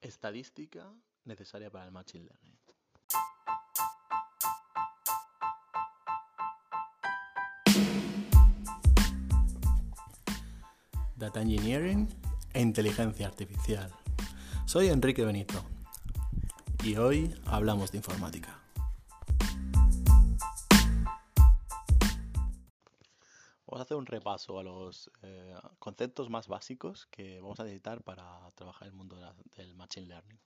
Estadística necesaria para el Machine Learning. Data Engineering e Inteligencia Artificial. Soy Enrique Benito y hoy hablamos de informática. Un repaso a los eh, conceptos más básicos que vamos a necesitar para trabajar el mundo del Machine Learning.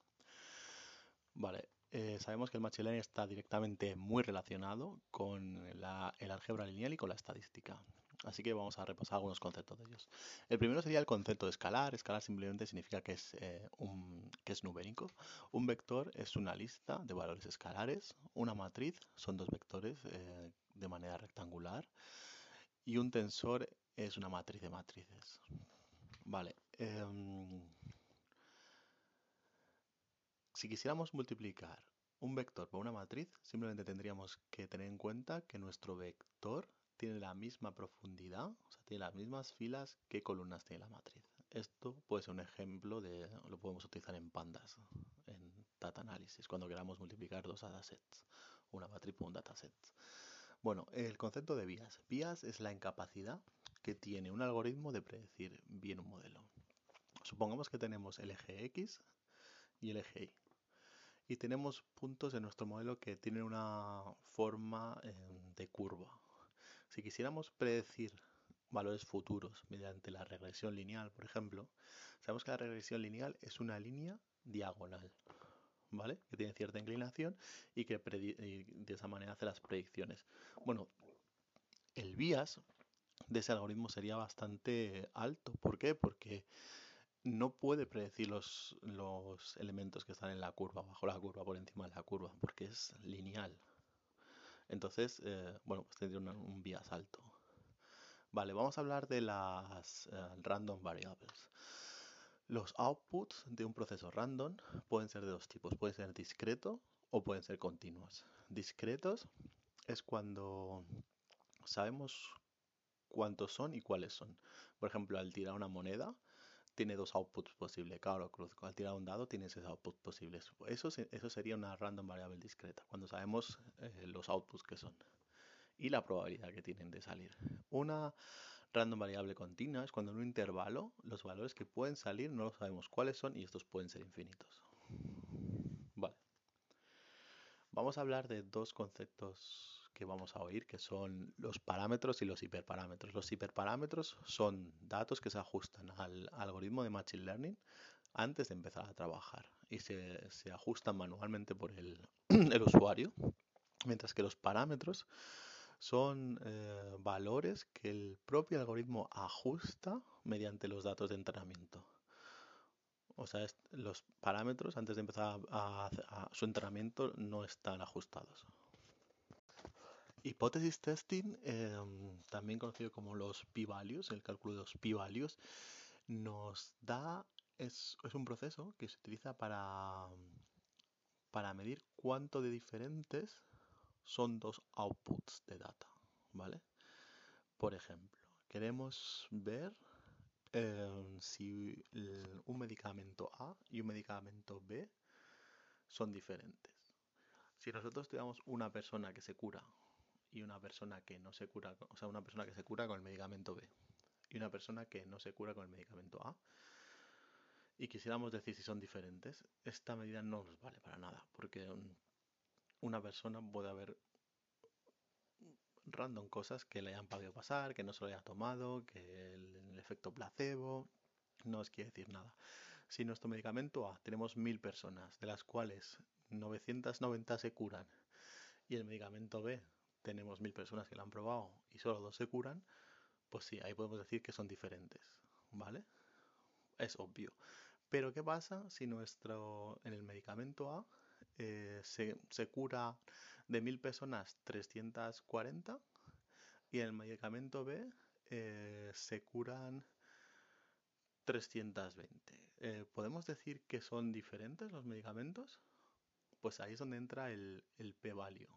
Vale, eh, sabemos que el Machine Learning está directamente muy relacionado con el álgebra lineal y con la estadística. Así que vamos a repasar algunos conceptos de ellos. El primero sería el concepto de escalar. Escalar simplemente significa que es, eh, un, que es numérico. Un vector es una lista de valores escalares. Una matriz son dos vectores de manera rectangular y un tensor es una matriz de matrices. Vale. Em, si quisiéramos multiplicar un vector por una matriz, simplemente tendríamos que tener en cuenta que nuestro vector tiene la misma profundidad, o sea, tiene las mismas filas que columnas tiene la matriz. Esto puede ser un ejemplo de, lo podemos utilizar en pandas, en data analysis, cuando queramos multiplicar dos datasets, una matriz por un dataset. Bueno, el concepto de vías. Vías es la incapacidad que tiene un algoritmo de predecir bien un modelo. Supongamos que tenemos el eje X y el eje Y. Y tenemos puntos en nuestro modelo que tienen una forma em, de curva. Si quisiéramos predecir valores futuros mediante la regresión lineal, por ejemplo, sabemos que la regresión lineal es una línea diagonal. Que tiene cierta inclinación y que de esa manera hace las predicciones. Bueno, el bias de ese algoritmo sería bastante alto. ¿Por qué? Porque no puede predecir los, los elementos que están en la curva, bajo la curva, por encima de la curva, porque es lineal. Entonces, eh, bueno, pues tendría un, bias alto. Vale, vamos a hablar de las eh, random variables. Los outputs de un proceso random pueden ser de dos tipos. Pueden ser discreto o pueden ser continuos. Discretos es cuando sabemos cuántos son y cuáles son. Por ejemplo, al tirar una moneda tiene dos outputs posibles, claro cruz. Al tirar un dado tiene esos outputs posibles. Eso, eso sería una random variable discreta, cuando sabemos eh, los outputs que son y la probabilidad que tienen de salir. Una Random variable continua es cuando en un intervalo los valores que pueden salir no lo sabemos cuáles son y estos pueden ser infinitos. Vale. Vamos a hablar de dos conceptos que vamos a oír, que son los parámetros y los hiperparámetros. Los hiperparámetros son datos que se ajustan al algoritmo de Machine Learning antes de empezar a trabajar y se, ajustan manualmente por el, el usuario, mientras que los parámetros son eh, valores que el propio algoritmo ajusta mediante los datos de entrenamiento. O sea, los parámetros antes de empezar a, su entrenamiento no están ajustados. Hipótesis testing, em, también conocido como los p-values, el cálculo de los p-values, nos da, es, es, un proceso que se utiliza para, para medir cuánto de diferentes son dos outputs de data, ¿vale? Por ejemplo, queremos ver em, si un medicamento A y un medicamento B son diferentes. Si nosotros tenemos una persona que se cura y una persona que no se cura, o sea, una persona que se cura con el medicamento B y una persona que no se cura con el medicamento A, y quisiéramos decir si son diferentes, esta medida no nos vale para nada, porque una persona puede haber random cosas que le hayan podido pasar, que no se lo haya tomado, que el, efecto placebo, no os quiere decir nada. Si nuestro medicamento A tenemos mil personas, de las cuales 990 se curan, y el medicamento B tenemos mil personas que lo han probado y solo dos se curan, pues sí, ahí podemos decir que son diferentes, ¿vale? Es obvio. Pero ¿qué pasa si nuestro en el medicamento A eh, se, cura de mil personas 340 y en el medicamento B eh, se curan 320. Eh, ¿Podemos decir que son diferentes los medicamentos? Pues ahí es donde entra el, p-value.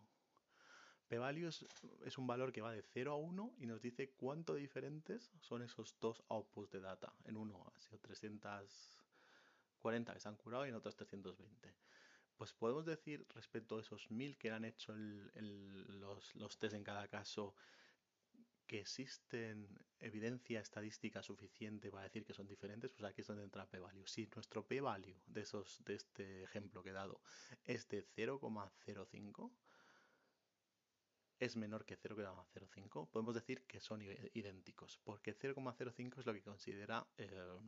P-value es, un valor que va de 0 a 1 y nos dice cuánto diferentes son esos dos outputs de data. En uno ha sido 300 40 que se han curado y en otros 320. Pues podemos decir respecto a esos 1000 que han hecho los, los test en cada caso que existen evidencia estadística suficiente para decir que son diferentes, pues aquí es donde entra p-value. Si nuestro p-value de este ejemplo que he dado es de 0,05 es menor que 0,05, podemos decir que son idénticos, porque 0,05 es lo que considera eh,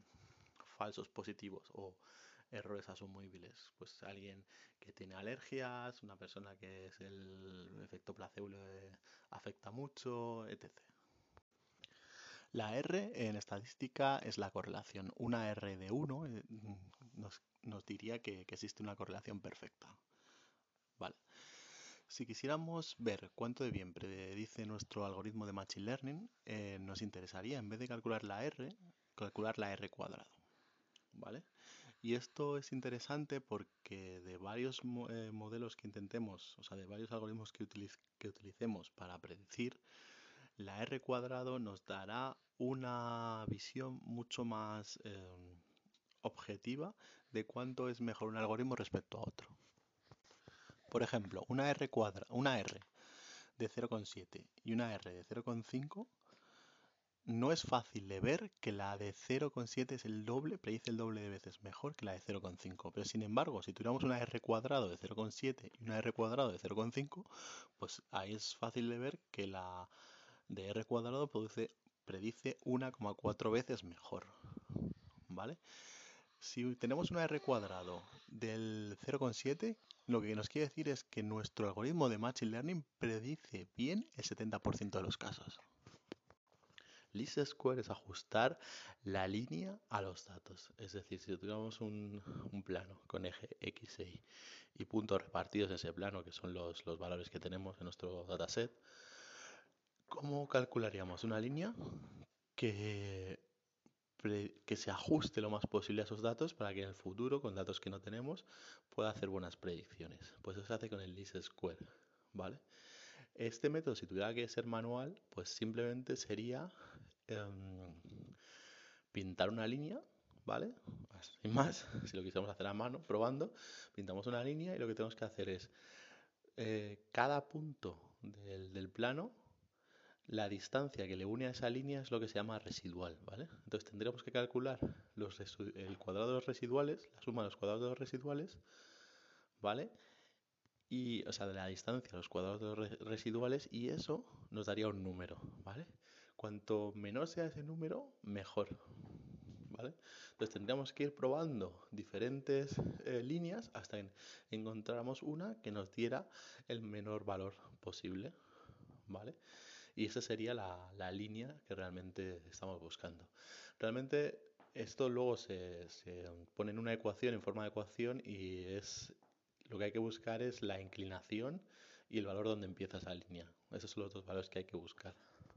falsos positivos o errores asumibles. Pues alguien que tiene alergias, una persona que es el efecto placebo afecta mucho, etc. La R en estadística es la correlación. Una R de 1 eh, nos, diría que, existe una correlación perfecta. Vale. Si quisiéramos ver cuánto de bien predice nuestro algoritmo de Machine Learning, eh, nos interesaría, en vez de calcular la R, calcular la R cuadrado. ¿Vale? Y esto es interesante porque de varios eh, modelos que intentemos, o sea, de varios algoritmos que, utilicemos para predecir, la R cuadrado nos dará una visión mucho más em, objetiva de cuánto es mejor un algoritmo respecto a otro. Por ejemplo, una R cuadra, una R de 0,7 y una R de 0,5 no es fácil de ver que la de 0,7 es el doble, predice el doble de veces mejor que la de 0,5. Pero sin embargo, si tuviéramos una R cuadrado de 0,7 y una R cuadrado de 0,5, pues ahí es fácil de ver que la de R cuadrado produce, predice 1,4 veces mejor. ¿Vale? Si tenemos una R cuadrado del 0,7, lo que nos quiere decir es que nuestro algoritmo de Machine Learning predice bien el 70% de los casos. Least Square es ajustar la línea a los datos. Es decir, si tuviéramos un, plano con eje X, Y y puntos repartidos en ese plano, que son los, los valores que tenemos en nuestro dataset, ¿Cómo calcularíamos una línea que, que se ajuste lo más posible a esos datos para que en el futuro, con datos que no tenemos, pueda hacer buenas predicciones? Pues eso se hace con el least square, ¿vale? Este método, si tuviera que ser manual, pues simplemente sería em, pintar una línea, ¿vale? Sin más, si lo quisiéramos hacer a mano, probando, pintamos una línea y lo que tenemos que hacer es eh, cada punto del, plano la distancia que le une a esa línea es lo que se llama residual, ¿vale? Entonces tendríamos que calcular el cuadrado de los residuales, la suma de los cuadrados de los residuales, ¿vale? Y, o sea, de la distancia los cuadrados residuales y eso nos daría un número, ¿vale? Cuanto menor sea ese número, mejor, ¿vale? Entonces tendríamos que ir probando diferentes eh, líneas hasta que encontráramos una que nos diera el menor valor posible, ¿vale? Y esa sería la, línea que realmente estamos buscando. Realmente esto luego se, pone en una ecuación, en forma de ecuación, y es lo que hay que buscar es la inclinación y el valor donde empieza esa línea. Esos son los dos valores que hay que buscar.